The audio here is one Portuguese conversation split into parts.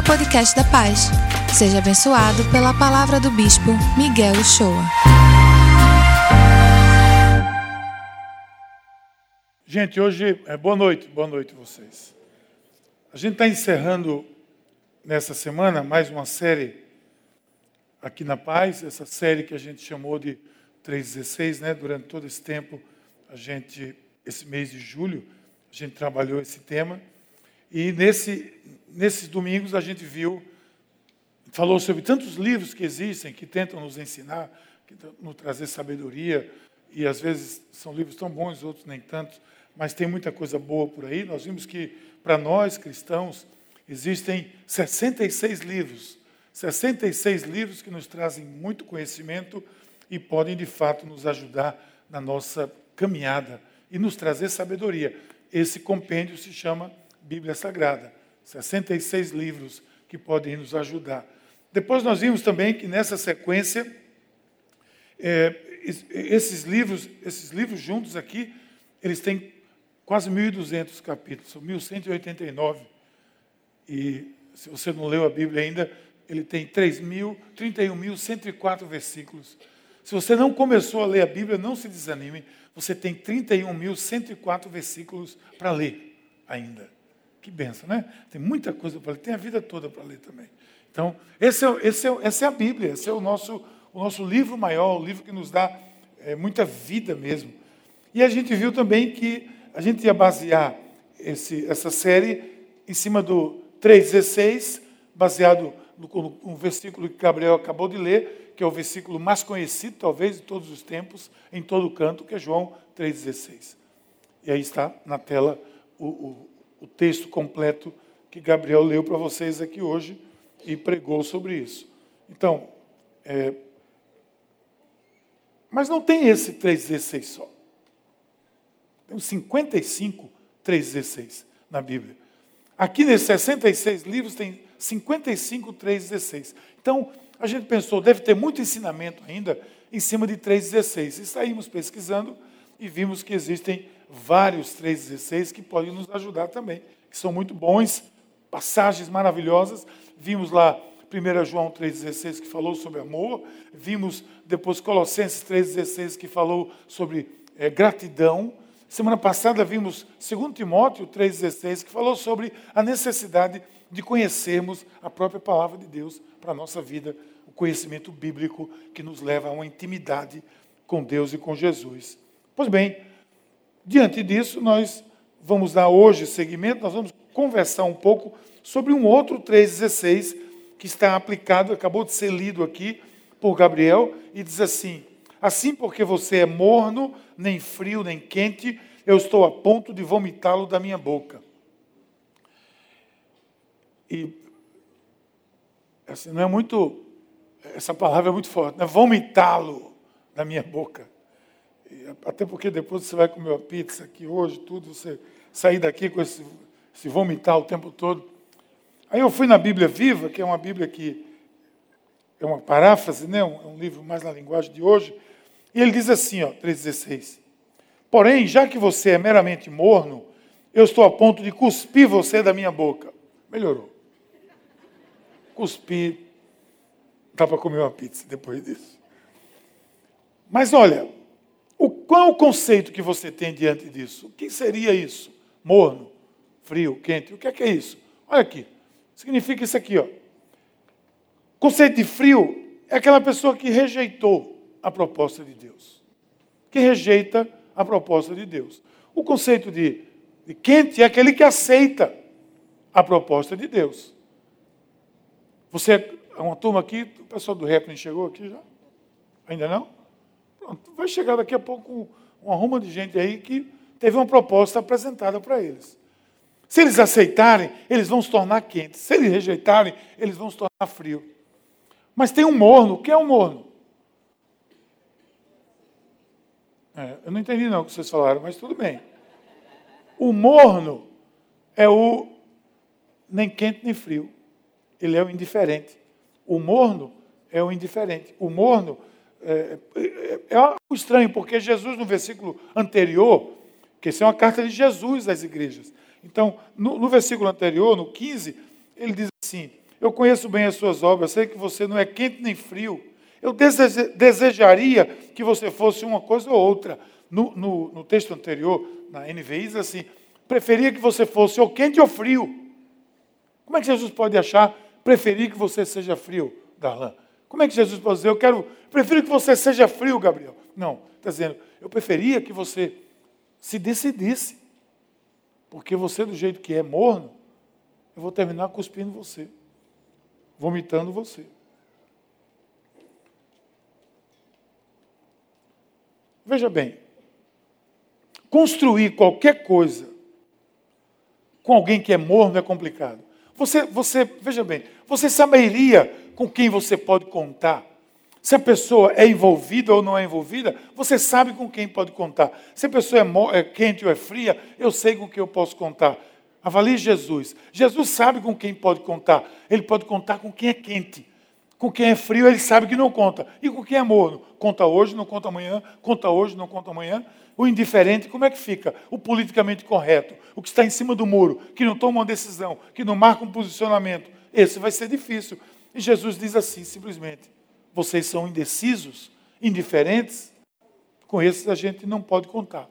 ao podcast da Paz. Seja abençoado pela palavra do Bispo Miguel Uchoa. Gente, hoje é boa noite, boa noite vocês. A gente está encerrando nessa semana mais uma série aqui na Paz, essa série que a gente chamou de 316, né? Durante todo esse tempo, a gente, esse mês de julho, a gente trabalhou esse tema. E nesse, nesses domingos a gente viu, falou sobre tantos livros que existem, que tentam nos ensinar, que nos trazer sabedoria, e às vezes são livros tão bons, outros nem tanto, mas tem muita coisa boa por aí. Nós vimos que, para nós cristãos, existem 66 livros, 66 livros que nos trazem muito conhecimento e podem, de fato, nos ajudar na nossa caminhada e nos trazer sabedoria. Esse compêndio se chama Bíblia Sagrada. 66 livros que podem nos ajudar. Depois nós vimos também que nessa sequência, é, esses livros, esses livros juntos aqui, eles têm quase 1.200 capítulos, são 1.189. E se você não leu a Bíblia ainda, ele tem 31.104 versículos. Se você não começou a ler a Bíblia, não se desanime, você tem 31.104 versículos para ler ainda. Que benção, né? Tem muita coisa para ler, tem a vida toda para ler também. Então, esse é, esse é, essa é a Bíblia, esse é o nosso, o nosso livro maior, o livro que nos dá é, muita vida mesmo. E a gente viu também que a gente ia basear esse, essa série em cima do 3,16, baseado no, no versículo que Gabriel acabou de ler, que é o versículo mais conhecido, talvez, de todos os tempos, em todo canto, que é João 3,16. E aí está na tela o, o o texto completo que Gabriel leu para vocês aqui hoje e pregou sobre isso. Então, é, mas não tem esse 3,16 só. Tem 55 3,16 na Bíblia. Aqui nesses 66 livros tem 55 3,16. Então, a gente pensou, deve ter muito ensinamento ainda em cima de 3,16. E saímos pesquisando e vimos que existem vários 3,16 que podem nos ajudar também, que são muito bons, passagens maravilhosas. Vimos lá 1 João 3,16 que falou sobre amor, vimos depois Colossenses 3,16 que falou sobre é, gratidão. Semana passada vimos 2 Timóteo 3,16 que falou sobre a necessidade de conhecermos a própria palavra de Deus para a nossa vida, o conhecimento bíblico que nos leva a uma intimidade com Deus e com Jesus. Pois bem, Diante disso, nós vamos dar hoje seguimento, nós vamos conversar um pouco sobre um outro 3,16 que está aplicado, acabou de ser lido aqui por Gabriel, e diz assim: Assim porque você é morno, nem frio, nem quente, eu estou a ponto de vomitá-lo da minha boca. E assim, não é muito, essa palavra é muito forte, né? vomitá-lo da minha boca. Até porque depois você vai comer uma pizza aqui hoje, tudo, você sair daqui com esse, esse vomitar o tempo todo. Aí eu fui na Bíblia Viva, que é uma Bíblia que é uma paráfrase, né? um, é um livro mais na linguagem de hoje, e ele diz assim, ó, 3,16. Porém, já que você é meramente morno, eu estou a ponto de cuspir você da minha boca. Melhorou. Cuspir. Dá para comer uma pizza depois disso. Mas olha, qual é o conceito que você tem diante disso? O que seria isso? Morno, frio, quente. O que é que é isso? Olha aqui. Significa isso aqui, ó. Conceito de frio é aquela pessoa que rejeitou a proposta de Deus. Que rejeita a proposta de Deus. O conceito de, de quente é aquele que aceita a proposta de Deus. Você, é uma turma aqui, o pessoal do Repnin chegou aqui já? Ainda não? Vai chegar daqui a pouco uma ruma de gente aí que teve uma proposta apresentada para eles. Se eles aceitarem, eles vão se tornar quentes. Se eles rejeitarem, eles vão se tornar frio. Mas tem um morno. O que é um morno? É, eu não entendi não o que vocês falaram, mas tudo bem. O morno é o nem quente nem frio. Ele é o indiferente. O morno é o indiferente. O morno é, é, é algo estranho, porque Jesus, no versículo anterior, que isso é uma carta de Jesus às igrejas. Então, no, no versículo anterior, no 15, ele diz assim: eu conheço bem as suas obras, sei que você não é quente nem frio. Eu desejaria que você fosse uma coisa ou outra. No, no, no texto anterior, na NVI, diz assim: preferia que você fosse ou quente ou frio. Como é que Jesus pode achar preferir que você seja frio, Darlan? Como é que Jesus pode dizer, eu quero, prefiro que você seja frio, Gabriel? Não, está dizendo, eu preferia que você se decidisse. Porque você, do jeito que é morno, eu vou terminar cuspindo você, vomitando você. Veja bem, construir qualquer coisa com alguém que é morno é complicado. Você, você, veja bem, você saberia com quem você pode contar. Se a pessoa é envolvida ou não é envolvida, você sabe com quem pode contar. Se a pessoa é, é quente ou é fria, eu sei com quem eu posso contar. Avalie Jesus. Jesus sabe com quem pode contar. Ele pode contar com quem é quente. Com quem é frio, ele sabe que não conta. E com quem é morno? Conta hoje, não conta amanhã. Conta hoje, não conta amanhã. O indiferente, como é que fica? O politicamente correto. O que está em cima do muro, que não toma uma decisão, que não marca um posicionamento. Esse vai ser difícil. E Jesus diz assim, simplesmente: vocês são indecisos, indiferentes. Com esses a gente não pode contar.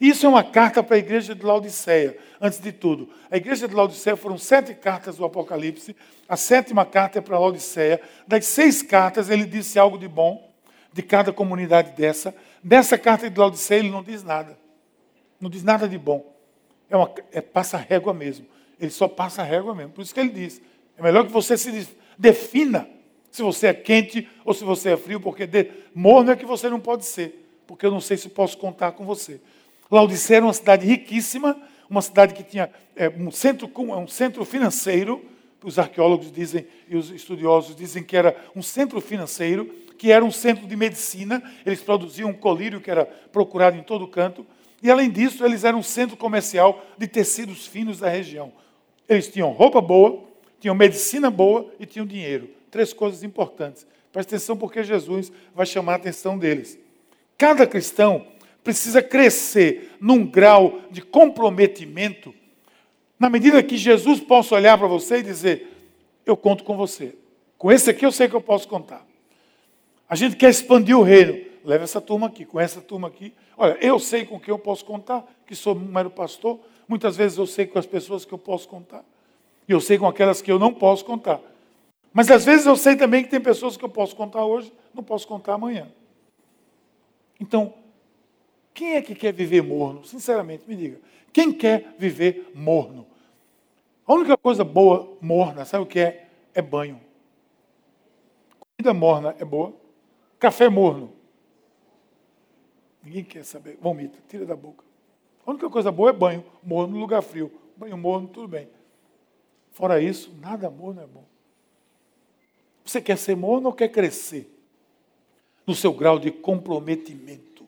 Isso é uma carta para a igreja de Laodiceia, antes de tudo. A igreja de Laodiceia foram sete cartas do Apocalipse, a sétima carta é para Laodiceia. Das seis cartas, ele disse algo de bom de cada comunidade dessa. Dessa carta de Laodiceia, ele não diz nada. Não diz nada de bom. É, uma, é passa régua mesmo. Ele só passa régua mesmo. Por isso que ele diz: é melhor que você se defina se você é quente ou se você é frio, porque de, morno é que você não pode ser, porque eu não sei se posso contar com você. Laodicea era uma cidade riquíssima, uma cidade que tinha é, um, centro, um centro financeiro, os arqueólogos dizem e os estudiosos dizem que era um centro financeiro, que era um centro de medicina, eles produziam um colírio que era procurado em todo canto, e além disso, eles eram um centro comercial de tecidos finos da região. Eles tinham roupa boa, tinham medicina boa e tinham dinheiro. Três coisas importantes. Preste atenção porque Jesus vai chamar a atenção deles. Cada cristão precisa crescer num grau de comprometimento, na medida que Jesus possa olhar para você e dizer: Eu conto com você. Com esse aqui eu sei que eu posso contar. A gente quer expandir o reino. Leva essa turma aqui, com essa turma aqui. Olha, eu sei com quem eu posso contar, que sou um mero pastor. Muitas vezes eu sei com as pessoas que eu posso contar. E eu sei com aquelas que eu não posso contar. Mas às vezes eu sei também que tem pessoas que eu posso contar hoje, não posso contar amanhã. Então, quem é que quer viver morno? Sinceramente, me diga. Quem quer viver morno? A única coisa boa, morna, sabe o que é? É banho. Comida morna é boa. Café morno. Ninguém quer saber. Vomita, tira da boca. A única coisa boa é banho. Morno no lugar frio. Banho morno, tudo bem. Fora isso, nada morno é bom. Você quer ser morno ou quer crescer? No seu grau de comprometimento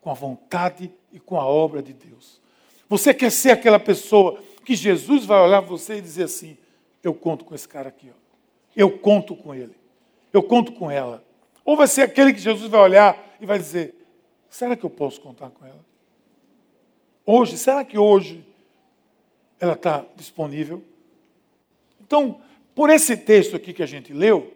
com a vontade e com a obra de Deus. Você quer ser aquela pessoa que Jesus vai olhar você e dizer assim: Eu conto com esse cara aqui, ó. eu conto com ele, eu conto com ela. Ou vai ser aquele que Jesus vai olhar e vai dizer: Será que eu posso contar com ela? Hoje, será que hoje ela está disponível? Então, por esse texto aqui que a gente leu,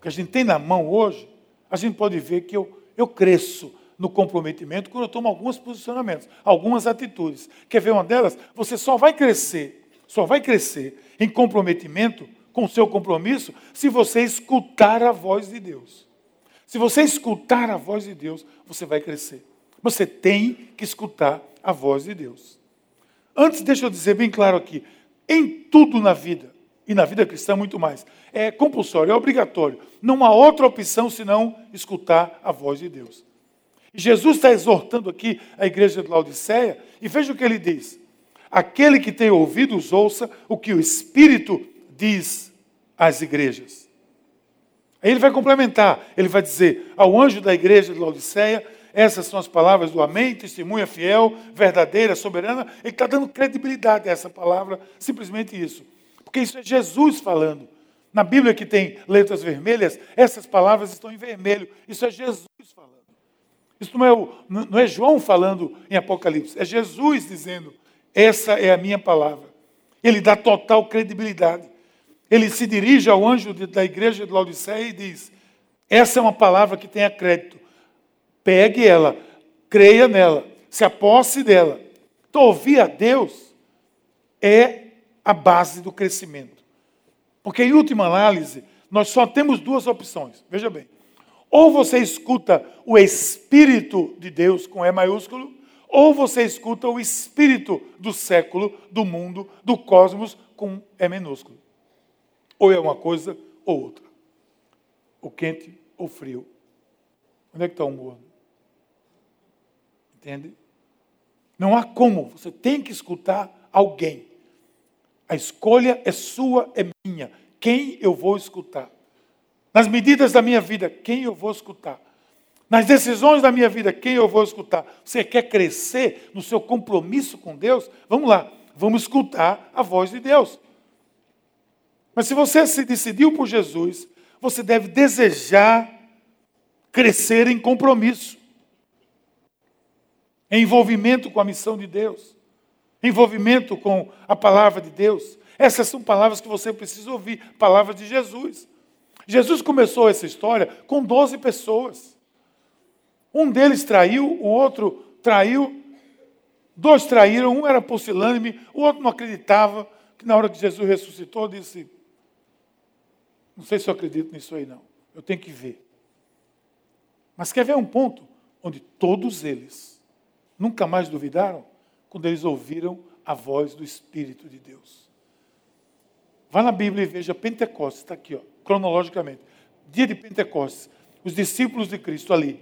que a gente tem na mão hoje, a gente pode ver que eu, eu cresço no comprometimento quando eu tomo alguns posicionamentos, algumas atitudes. Quer ver uma delas? Você só vai crescer, só vai crescer em comprometimento com o seu compromisso se você escutar a voz de Deus. Se você escutar a voz de Deus, você vai crescer. Você tem que escutar a voz de Deus. Antes, deixa eu dizer bem claro aqui: em tudo na vida, e na vida cristã muito mais, é compulsório, é obrigatório. Não há outra opção senão escutar a voz de Deus. Jesus está exortando aqui a igreja de Laodiceia, e veja o que ele diz: aquele que tem ouvidos, ouça o que o Espírito diz às igrejas. Aí ele vai complementar, ele vai dizer ao anjo da igreja de Laodiceia: essas são as palavras do Amém, testemunha fiel, verdadeira, soberana. Ele está dando credibilidade a essa palavra, simplesmente isso. Porque isso é Jesus falando. Na Bíblia que tem letras vermelhas, essas palavras estão em vermelho. Isso é Jesus falando. Isso não é, o, não é João falando em Apocalipse, é Jesus dizendo: essa é a minha palavra. ele dá total credibilidade. Ele se dirige ao anjo da igreja de Laodiceia e diz: Essa é uma palavra que tenha crédito. Pegue ela, creia nela, se aposse dela. Então, ouvir a Deus é a base do crescimento. Porque, em última análise, nós só temos duas opções. Veja bem. Ou você escuta o Espírito de Deus com E maiúsculo, ou você escuta o Espírito do século, do mundo, do cosmos com E minúsculo. Ou é uma coisa ou outra. O quente ou frio. Onde é que está o morno? Entende? Não há como. Você tem que escutar alguém. A escolha é sua, é minha. Quem eu vou escutar? Nas medidas da minha vida, quem eu vou escutar? Nas decisões da minha vida, quem eu vou escutar? Você quer crescer no seu compromisso com Deus? Vamos lá, vamos escutar a voz de Deus. Mas se você se decidiu por Jesus, você deve desejar crescer em compromisso, em envolvimento com a missão de Deus, envolvimento com a palavra de Deus. Essas são palavras que você precisa ouvir, palavras de Jesus. Jesus começou essa história com 12 pessoas. Um deles traiu, o outro traiu, dois traíram, um era pusilânime, o outro não acreditava, que na hora que Jesus ressuscitou, disse: Não sei se eu acredito nisso aí, não. Eu tenho que ver. Mas quer ver um ponto onde todos eles nunca mais duvidaram? Quando eles ouviram a voz do Espírito de Deus. Vá na Bíblia e veja Pentecostes, está aqui, ó, cronologicamente. Dia de Pentecostes, os discípulos de Cristo ali.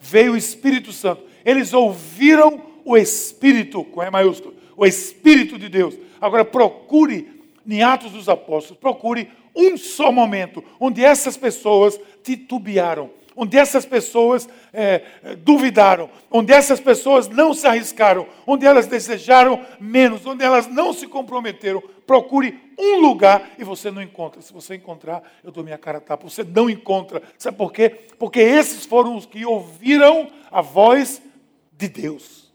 Veio o Espírito Santo. Eles ouviram o Espírito, com E maiúsculo, o Espírito de Deus. Agora procure, em Atos dos Apóstolos, procure um só momento onde essas pessoas titubearam, onde essas pessoas é, duvidaram, onde essas pessoas não se arriscaram, onde elas desejaram menos, onde elas não se comprometeram. Procure um lugar e você não encontra. Se você encontrar, eu dou minha cara tapa. Você não encontra. Sabe por quê? Porque esses foram os que ouviram a voz de Deus.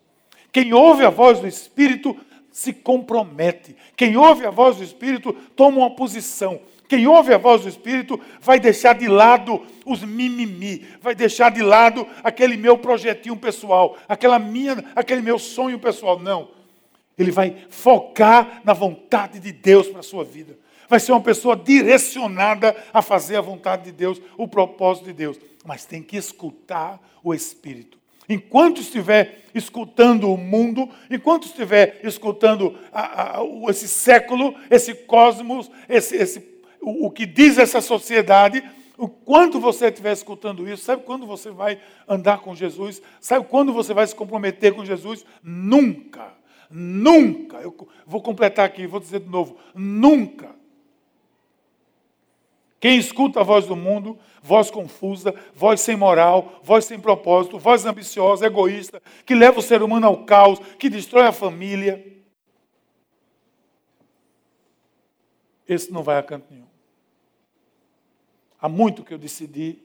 Quem ouve a voz do Espírito se compromete. Quem ouve a voz do Espírito toma uma posição. Quem ouve a voz do Espírito vai deixar de lado os mimimi, vai deixar de lado aquele meu projetinho pessoal, aquela minha, aquele meu sonho pessoal. Não. Ele vai focar na vontade de Deus para a sua vida. Vai ser uma pessoa direcionada a fazer a vontade de Deus, o propósito de Deus. Mas tem que escutar o Espírito. Enquanto estiver escutando o mundo, enquanto estiver escutando a, a, esse século, esse cosmos, esse, esse o, que diz essa sociedade, o quanto você estiver escutando isso, sabe quando você vai andar com Jesus? Sabe quando você vai se comprometer com Jesus? Nunca. Nunca. Eu vou completar aqui, vou dizer de novo. Nunca. Quem escuta a voz do mundo, voz confusa, voz sem moral, voz sem propósito, voz ambiciosa, egoísta, que leva o ser humano ao caos, que destrói a família, esse não vai a canto nenhum. Há muito que eu decidi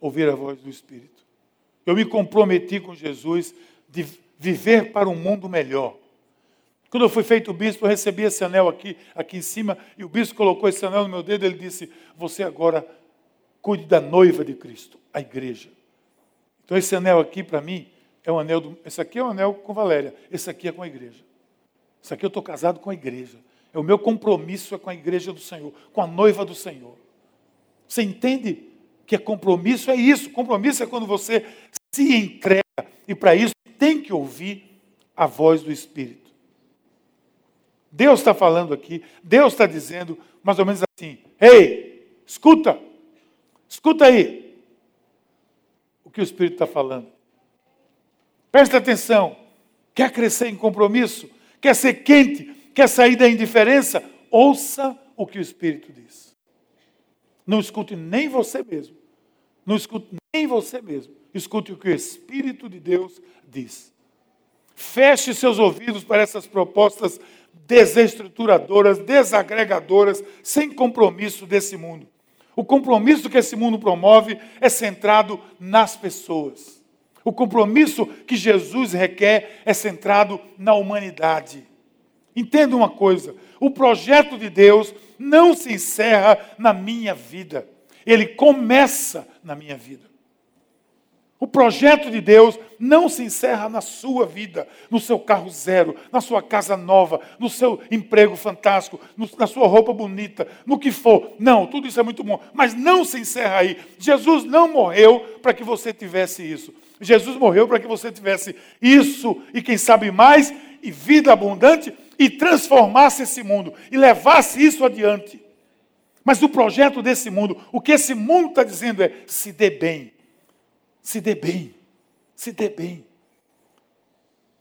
ouvir a voz do Espírito. Eu me comprometi com Jesus de viver para um mundo melhor. Quando eu fui feito bispo, eu recebi esse anel aqui, aqui em cima, e o bispo colocou esse anel no meu dedo, ele disse: Você agora cuide da noiva de Cristo, a igreja. Então esse anel aqui, para mim, é um anel. Do, esse aqui é um anel com Valéria, esse aqui é com a igreja. Esse aqui eu estou casado com a igreja. É o meu compromisso é com a igreja do Senhor, com a noiva do Senhor. Você entende que é compromisso? É isso. Compromisso é quando você se entrega. E para isso tem que ouvir a voz do Espírito. Deus está falando aqui, Deus está dizendo mais ou menos assim: Ei, escuta, escuta aí o que o Espírito está falando. Presta atenção. Quer crescer em compromisso? Quer ser quente? Quer sair da indiferença? Ouça o que o Espírito diz. Não escute nem você mesmo. Não escute nem você mesmo. Escute o que o Espírito de Deus diz. Feche seus ouvidos para essas propostas desestruturadoras, desagregadoras, sem compromisso desse mundo. O compromisso que esse mundo promove é centrado nas pessoas. O compromisso que Jesus requer é centrado na humanidade. Entenda uma coisa: o projeto de Deus não se encerra na minha vida, ele começa na minha vida. O projeto de Deus não se encerra na sua vida, no seu carro zero, na sua casa nova, no seu emprego fantástico, na sua roupa bonita, no que for. Não, tudo isso é muito bom, mas não se encerra aí. Jesus não morreu para que você tivesse isso. Jesus morreu para que você tivesse isso e quem sabe mais, e vida abundante, e transformasse esse mundo e levasse isso adiante. Mas o projeto desse mundo, o que esse mundo está dizendo é: se dê bem, se dê bem, se dê bem.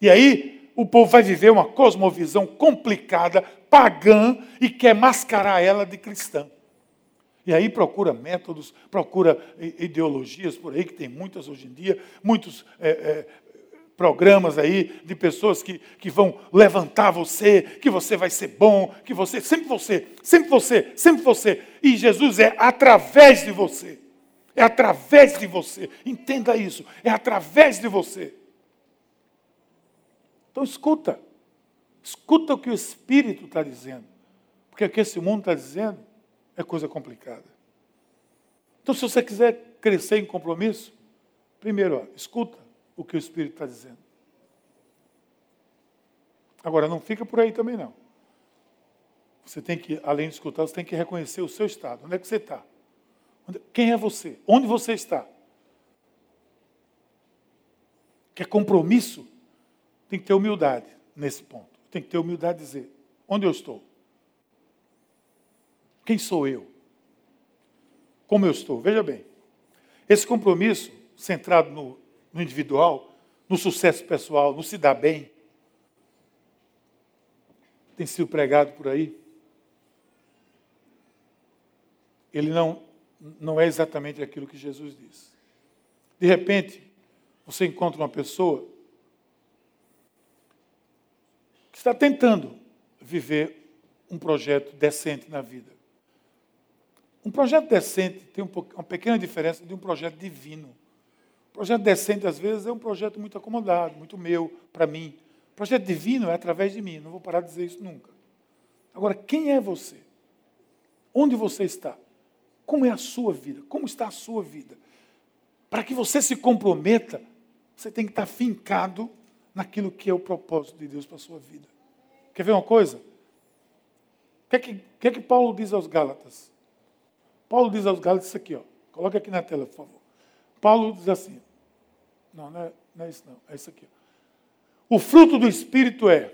E aí o povo vai viver uma cosmovisão complicada, pagã, e quer mascarar ela de cristã. E aí procura métodos, procura ideologias por aí, que tem muitas hoje em dia, muitos é, programas aí de pessoas que, que vão levantar você, que você vai ser bom, que você, sempre você, sempre você, sempre você. E Jesus é através de você. É através de você. Entenda isso. É através de você. Então escuta. Escuta o que o Espírito está dizendo. Porque o que esse mundo está dizendo é coisa complicada. Então, se você quiser crescer em compromisso, primeiro, ó, escuta o que o Espírito está dizendo. Agora, não fica por aí também, não. Você tem que, além de escutar, você tem que reconhecer o seu estado. Onde é que você está? Quem é você? Onde você está? Quer compromisso? Tem que ter humildade nesse ponto. Tem que ter humildade de dizer: onde eu estou? Quem sou eu? Como eu estou? Veja bem, esse compromisso centrado no, no individual, no sucesso pessoal, no se dar bem, tem sido pregado por aí. Ele não não é exatamente aquilo que Jesus diz. De repente, você encontra uma pessoa que está tentando viver um projeto decente na vida. Um projeto decente tem uma pequena diferença de um projeto divino. Projeto decente, às vezes, é um projeto muito acomodado, muito meu, para mim. Projeto divino é através de mim, não vou parar de dizer isso nunca. Agora, quem é você? Onde você está? Como é a sua vida? Como está a sua vida? Para que você se comprometa, você tem que estar fincado naquilo que é o propósito de Deus para a sua vida. Quer ver uma coisa? O que é que, que, é que Paulo diz aos Gálatas? Paulo diz aos Gálatas isso aqui, ó. Coloca aqui na tela, por favor. Paulo diz assim. Não, não é, não é isso não. É isso aqui. O fruto do Espírito é.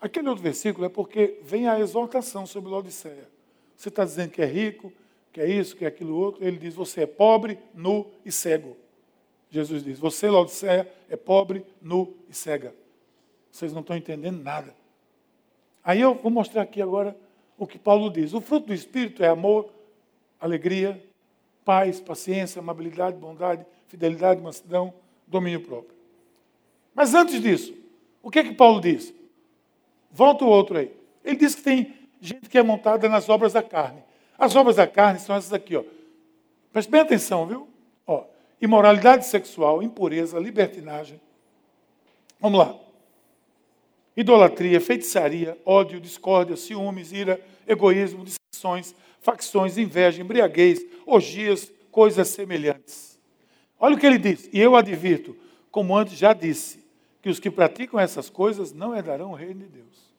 Aquele outro versículo é porque vem a exortação sobre Laodiceia. Você está dizendo que é rico, que é isso, que é aquilo outro. Ele diz: você é pobre, nu e cego. Jesus diz: você, Laodiceia, é pobre, nu e cega. Vocês não estão entendendo nada. Aí eu vou mostrar aqui agora o que Paulo diz. O fruto do Espírito é amor, alegria, paz, paciência, amabilidade, bondade, fidelidade, mansidão, domínio próprio. Mas antes disso, o que é que Paulo diz? Volta o outro aí. Ele diz que tem gente que é montada nas obras da carne. As obras da carne são essas aqui, ó. Preste bem atenção, viu? Ó, imoralidade sexual, impureza, libertinagem. Vamos lá. Idolatria, feitiçaria, ódio, discórdia, ciúmes, ira, egoísmo, dissensões, facções, inveja, embriaguez, orgias, coisas semelhantes. Olha o que ele diz. E eu advirto, como antes já disse, que os que praticam essas coisas não herdarão o reino de Deus.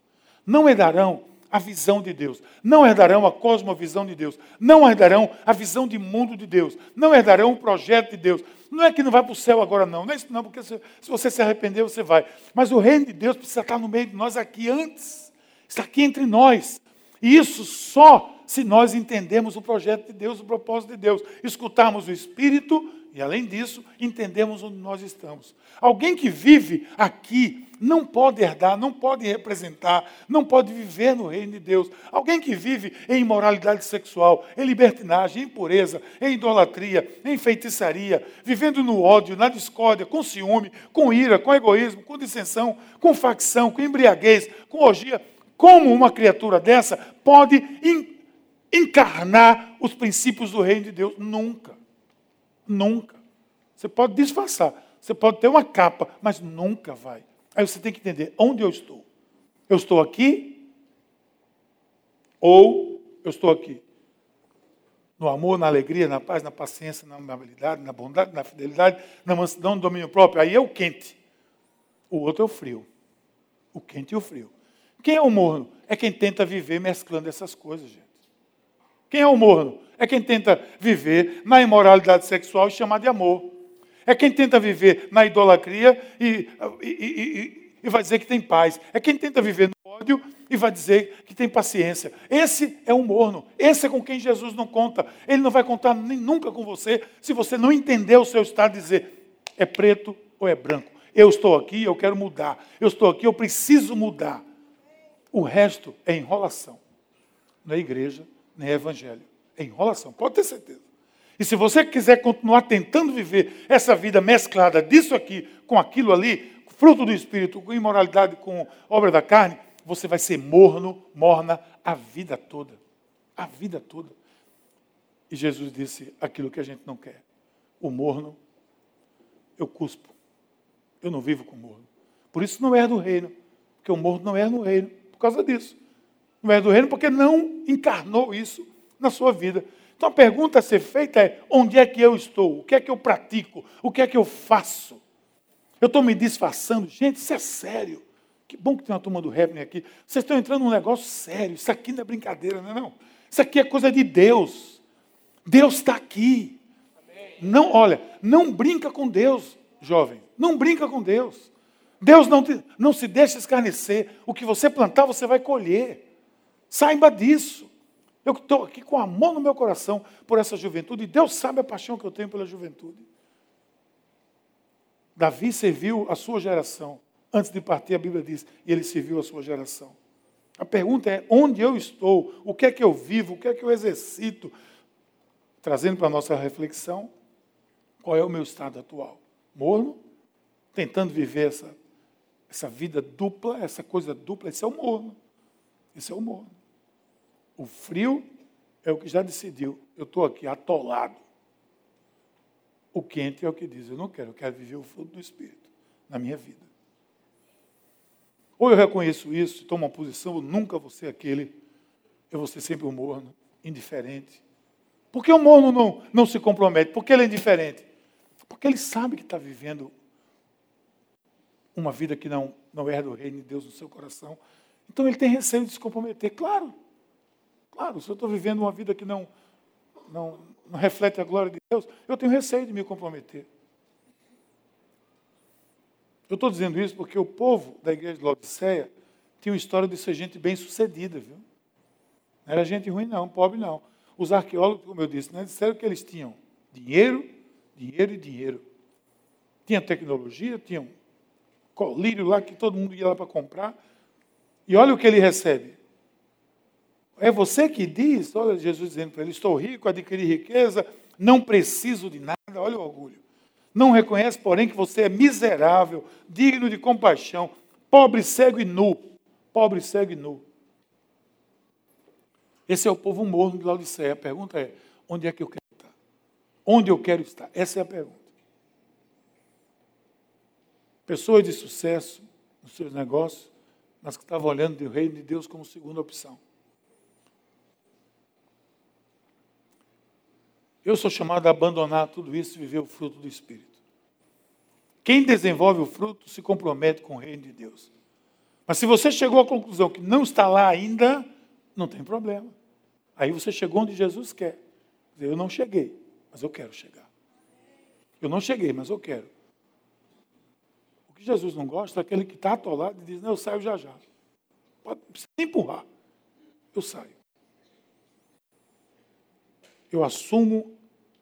Não herdarão a visão de Deus, não herdarão a cosmovisão de Deus, não herdarão a visão de mundo de Deus, não herdarão o projeto de Deus. Não é que não vai para o céu agora, não. Não é isso, não, porque se, se você se arrepender, você vai. Mas o reino de Deus precisa estar no meio de nós aqui antes. Está aqui entre nós. E isso só se nós entendemos o projeto de Deus, o propósito de Deus. Escutarmos o Espírito e, além disso, entendemos onde nós estamos. Alguém que vive aqui não pode herdar, não pode representar, não pode viver no reino de Deus. Alguém que vive em imoralidade sexual, em libertinagem, em impureza, em idolatria, em feitiçaria, vivendo no ódio, na discórdia, com ciúme, com ira, com egoísmo, com dissensão, com facção, com embriaguez, com orgia, como uma criatura dessa pode encarnar os princípios do reino de Deus? Nunca. Nunca. Você pode disfarçar, você pode ter uma capa, mas nunca vai. Aí você tem que entender onde eu estou. Eu estou aqui ou eu estou aqui? No amor, na alegria, na paz, na paciência, na amabilidade, na bondade, na fidelidade, na mansidão, no domínio próprio. Aí é o quente. O outro é o frio. O quente e o frio. Quem é o morno? É quem tenta viver mesclando essas coisas, gente. Quem é o morno? É quem tenta viver na imoralidade sexual e chamar de amor. É quem tenta viver na idolatria e, e, e, e, vai dizer que tem paz. É quem tenta viver no ódio e vai dizer que tem paciência. Esse é o morno. Esse é com quem Jesus não conta. Ele não vai contar nem nunca com você se você não entender o seu estado e dizer é preto ou é branco. Eu estou aqui, eu quero mudar. Eu estou aqui, eu preciso mudar. O resto é enrolação. É igreja, nem é evangelho. É enrolação, pode ter certeza. E se você quiser continuar tentando viver essa vida mesclada disso aqui com aquilo ali, fruto do espírito, com imoralidade, com obra da carne, você vai ser morno, morna a vida toda. A vida toda. E Jesus disse aquilo que a gente não quer. O morno, eu cuspo. Eu não vivo com morno. Por isso não é do reino. Porque o morno não é no reino causa disso. É do reino porque não encarnou isso na sua vida. Então a pergunta a ser feita é: onde é que eu estou? O que é que eu pratico? O que é que eu faço? Eu estou me disfarçando. Gente, isso é sério. Que bom que tem uma turma do Heaven aqui. Vocês estão entrando num negócio sério. Isso aqui não é brincadeira, não é não? Isso aqui é coisa de Deus. Deus está aqui. Não, olha, não brinca com Deus, jovem. Não brinca com Deus. Deus não, te, não se deixa escarnecer. O que você plantar, você vai colher. Saiba disso. Eu estou aqui com amor no meu coração por essa juventude. E Deus sabe a paixão que eu tenho pela juventude. Davi serviu a sua geração. Antes de partir, a Bíblia diz, e ele serviu a sua geração. A pergunta é: onde eu estou? O que é que eu vivo? O que é que eu exercito? Trazendo para a nossa reflexão, qual é o meu estado atual? Morno? Tentando viver essa essa vida dupla, essa coisa dupla, esse é o morno. Esse é o morno. O frio é o que já decidiu. Eu estou aqui atolado. O quente é o que diz, eu não quero, eu quero viver o fruto do Espírito na minha vida. Ou eu reconheço isso, tomo uma posição, eu nunca vou ser aquele, eu vou ser sempre o morno, indiferente. Por que o morno não, não se compromete? Por que ele é indiferente? Porque ele sabe que está vivendo uma vida que não, não é do reino de Deus no seu coração. Então ele tem receio de se comprometer. Claro, claro, se eu estou vivendo uma vida que não, não, não reflete a glória de Deus, eu tenho receio de me comprometer. Eu estou dizendo isso porque o povo da igreja de Laodiceia tinha uma história de ser gente bem sucedida, viu? Não era gente ruim, não, pobre não. Os arqueólogos, como eu disse, né, disseram que eles tinham dinheiro, dinheiro e dinheiro. Tinha tecnologia, tinham colírio lá que todo mundo ia lá para comprar. E olha o que ele recebe. É você que diz, olha Jesus dizendo para ele: estou rico, adquiri riqueza, não preciso de nada. Olha o orgulho. Não reconhece, porém, que você é miserável, digno de compaixão, pobre, cego e nu. Pobre, cego e nu. Esse é o povo morno de Laodiceia. A pergunta é: onde é que eu quero estar? Onde eu quero estar? Essa é a pergunta. Pessoas de sucesso nos seus negócios, mas que estavam olhando o reino de Deus como segunda opção. Eu sou chamado a abandonar tudo isso e viver o fruto do Espírito. Quem desenvolve o fruto se compromete com o reino de Deus. Mas se você chegou à conclusão que não está lá ainda, não tem problema. Aí você chegou onde Jesus quer. Eu não cheguei, mas eu quero chegar. Eu não cheguei, mas eu quero que Jesus não gosta é aquele que está atolado e diz, não, eu saio já já. Pode empurrar. Eu saio. Eu assumo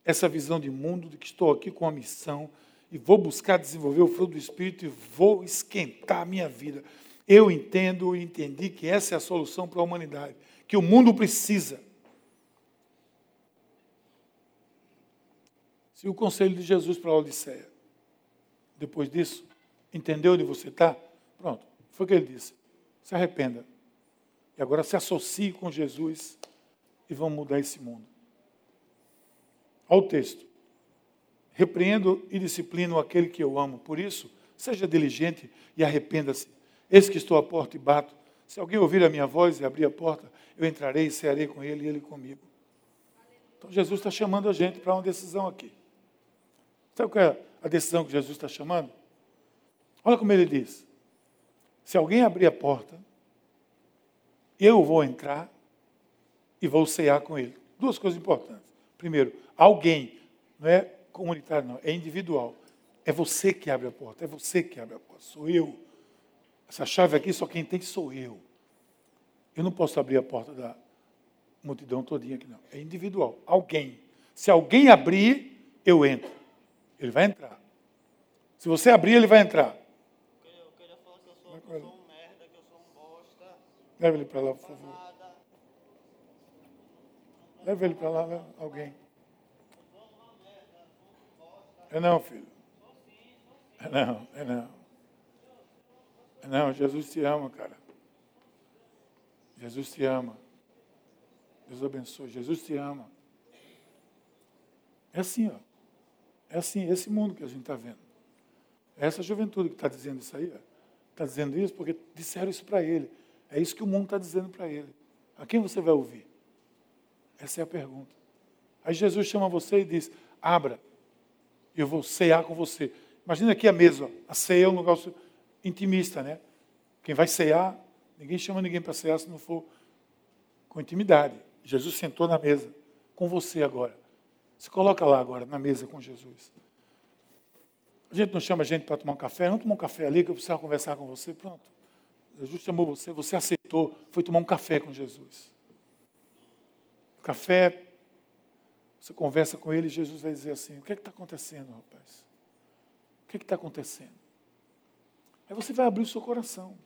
essa visão de mundo de que estou aqui com a missão e vou buscar desenvolver o fruto do Espírito e vou esquentar a minha vida. Eu entendo e entendi que essa é a solução para a humanidade, que o mundo precisa. Se o conselho de Jesus para a Odisseia, depois disso, Entendeu onde você está? Pronto, foi o que ele disse. Se arrependa. E agora se associe com Jesus e vamos mudar esse mundo. Olha o texto. Repreendo e disciplino aquele que eu amo. Por isso, seja diligente e arrependa-se. Eis que estou à porta e bato. Se alguém ouvir a minha voz e abrir a porta, eu entrarei e cearei com ele e ele comigo. Então Jesus está chamando a gente para uma decisão aqui. Sabe qual é a decisão que Jesus está chamando? Olha como ele diz: se alguém abrir a porta, eu vou entrar e vou cear com ele. Duas coisas importantes. Primeiro, alguém, não é comunitário, não, é individual. É você que abre a porta, é você que abre a porta, sou eu. Essa chave aqui só quem tem sou eu. Eu não posso abrir a porta da multidão todinha aqui, não. É individual. Alguém. Se alguém abrir, eu entro. Ele vai entrar. Se você abrir, ele vai entrar. Eu queria falar que eu sou, eu sou um merda, que eu sou um bosta. Leva ele para lá, por favor. Leva ele para lá, né? alguém. É não, filho. É não, é não. É não, Jesus te ama, cara. Jesus te ama. Deus abençoe. Jesus te ama. É assim, ó. É assim, esse mundo que a gente está vendo. É essa juventude que está dizendo isso aí. Está dizendo isso porque disseram isso para ele. É isso que o mundo está dizendo para ele. A quem você vai ouvir? Essa é a pergunta. Aí Jesus chama você e diz: abra, eu vou cear com você. Imagina aqui a mesa. A ceia é um negócio intimista, né? Quem vai cear, ninguém chama ninguém para cear se não for com intimidade. Jesus sentou na mesa com você agora. Se coloca lá agora, na mesa com Jesus. A gente não chama a gente para tomar um café, vamos tomar um café ali que eu precisava conversar com você. Pronto. Jesus chamou você, você aceitou, foi tomar um café com Jesus. O café, você conversa com ele e Jesus vai dizer assim: O que é está acontecendo, rapaz? O que é está acontecendo? Aí você vai abrir o seu coração.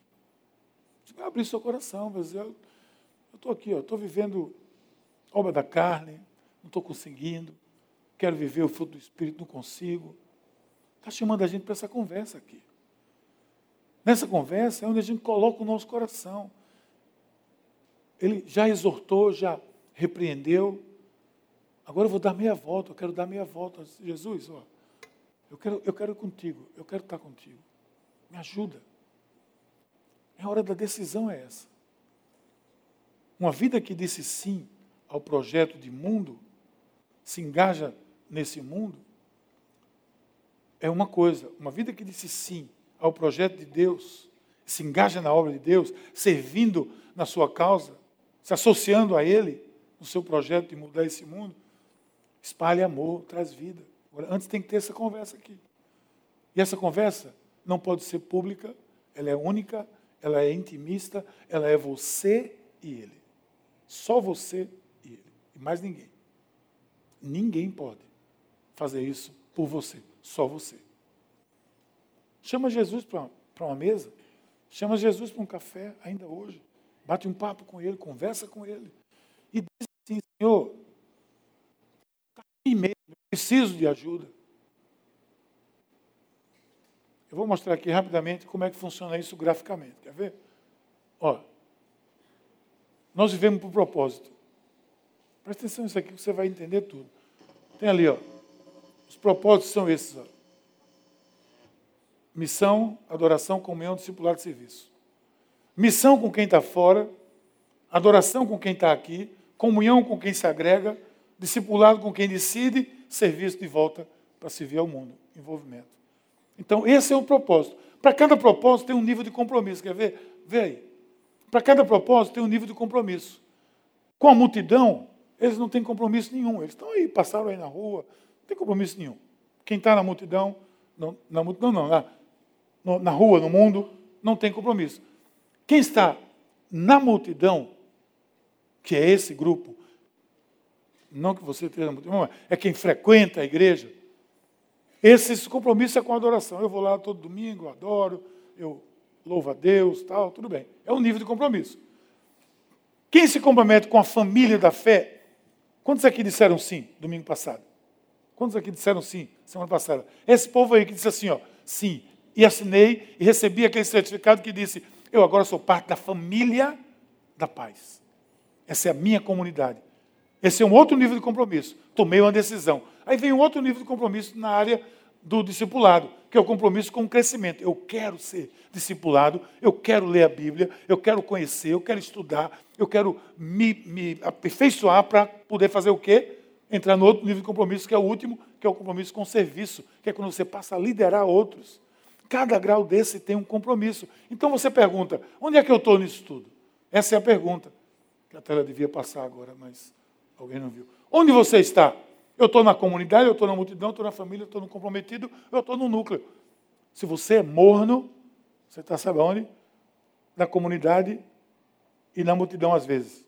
Você vai abrir o seu coração, vai dizer: Eu estou aqui, estou vivendo obra da carne, não estou conseguindo, quero viver o fruto do Espírito, não consigo. Está chamando a gente para essa conversa aqui. Nessa conversa é onde a gente coloca o nosso coração. Ele já exortou, já repreendeu. Agora eu vou dar meia volta, eu quero dar meia volta. Jesus, ó, eu quero, eu quero ir contigo, eu quero estar contigo. Me ajuda. É a hora da decisão é essa. Uma vida que disse sim ao projeto de mundo, se engaja nesse mundo, é uma coisa. Uma vida que disse sim ao projeto de Deus, se engaja na obra de Deus, servindo na sua causa, se associando a Ele no seu projeto de mudar esse mundo, espalha amor, traz vida. Agora, antes tem que ter essa conversa aqui. E essa conversa não pode ser pública, ela é única, ela é intimista, ela é você e ele. Só você e ele. E mais ninguém. Ninguém pode fazer isso por você, só você. Chama Jesus para uma mesa, chama Jesus para um café, ainda hoje. Bate um papo com ele, conversa com ele. E diz assim, Senhor, está em meio, eu preciso de ajuda. Eu vou mostrar aqui rapidamente como é que funciona isso graficamente. Quer ver? Ó, nós vivemos por propósito. Presta atenção nisso aqui que você vai entender tudo. Tem ali, ó. Os propósitos são esses, ó. Missão, adoração, comunhão, discipulado de serviço. Missão com quem está fora, adoração com quem está aqui, comunhão com quem se agrega, discipulado com quem decide, serviço de volta para servir ao mundo, envolvimento. Então, esse é o propósito. Para cada propósito tem um nível de compromisso. Quer ver? Vê aí. Para cada propósito tem um nível de compromisso. Com a multidão, eles não têm compromisso nenhum. Eles estão aí, passaram aí na rua, não tem compromisso nenhum. Quem está na multidão, não, na multidão não, na, na rua, no mundo, não tem compromisso. Quem está na multidão, que é esse grupo, não que você esteja na multidão, é quem frequenta a igreja, esse, esse compromisso é com a adoração. Eu vou lá todo domingo, eu adoro, eu louvo a Deus, tal, tudo bem. É um nível de compromisso. Quem se compromete com a família da fé? Quantos aqui disseram sim domingo passado? Quantos aqui disseram sim semana passada? Esse povo aí que disse assim, ó, sim, e assinei e recebi aquele certificado que disse: Eu agora sou parte da família da paz. Essa é a minha comunidade. Esse é um outro nível de compromisso. Tomei uma decisão. Aí vem um outro nível de compromisso na área do discipulado, que é o compromisso com o crescimento. Eu quero ser discipulado, eu quero ler a Bíblia, eu quero conhecer, eu quero estudar, eu quero me, me aperfeiçoar para poder fazer o quê? Entrar no outro nível de compromisso, que é o último, que é o compromisso com o serviço, que é quando você passa a liderar outros. Cada grau desse tem um compromisso. Então você pergunta: onde é que eu estou nisso tudo? Essa é a pergunta. Que a tela devia passar agora, mas alguém não viu. Onde você está? Eu estou na comunidade, eu estou na multidão, estou na família, estou no comprometido, eu estou no núcleo. Se você é morno, você está, sabe onde? Na comunidade e na multidão às vezes.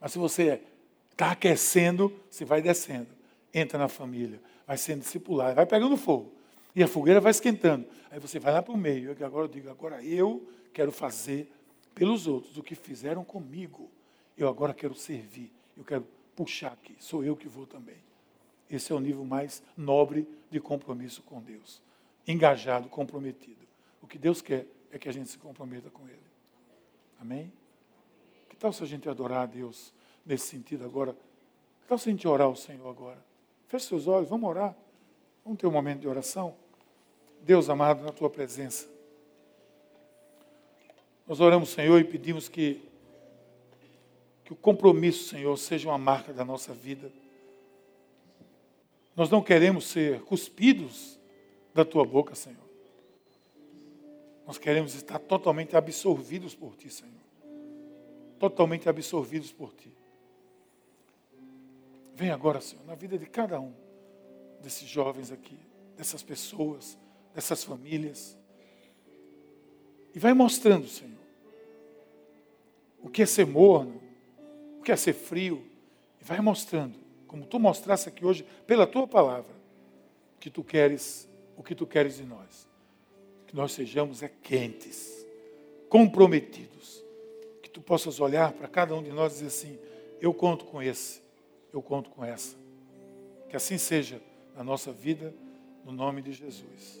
Mas se você está aquecendo, você vai descendo. Entra na família, vai sendo discipulado, vai pegando fogo. E a fogueira vai esquentando. Aí você vai lá para o meio. Agora eu digo, agora eu quero fazer pelos outros o que fizeram comigo. Eu agora quero servir. Eu quero puxar aqui. Sou eu que vou também. Esse é o nível mais nobre de compromisso com Deus. Engajado, comprometido. O que Deus quer é que a gente se comprometa com Ele. Amém? Que tal se a gente adorar a Deus nesse sentido agora? Que tal se a gente orar ao Senhor agora? Feche seus olhos, vamos orar. Vamos ter um momento de oração. Deus amado, na tua presença. Nós oramos, Senhor, e pedimos que, que o compromisso, Senhor, seja uma marca da nossa vida. Nós não queremos ser cuspidos da tua boca, Senhor. Nós queremos estar totalmente absorvidos por ti, Senhor. Totalmente absorvidos por ti. Vem agora, Senhor, na vida de cada um desses jovens aqui, dessas pessoas, dessas famílias. E vai mostrando, Senhor, o que é ser morno, o que é ser frio. E vai mostrando, como tu mostraste aqui hoje, pela tua palavra, que tu queres, o que tu queres de nós. Que nós sejamos é quentes, comprometidos. Que tu possas olhar para cada um de nós e dizer assim: eu conto com esse, eu conto com essa. Que assim seja na nossa vida, no nome de Jesus.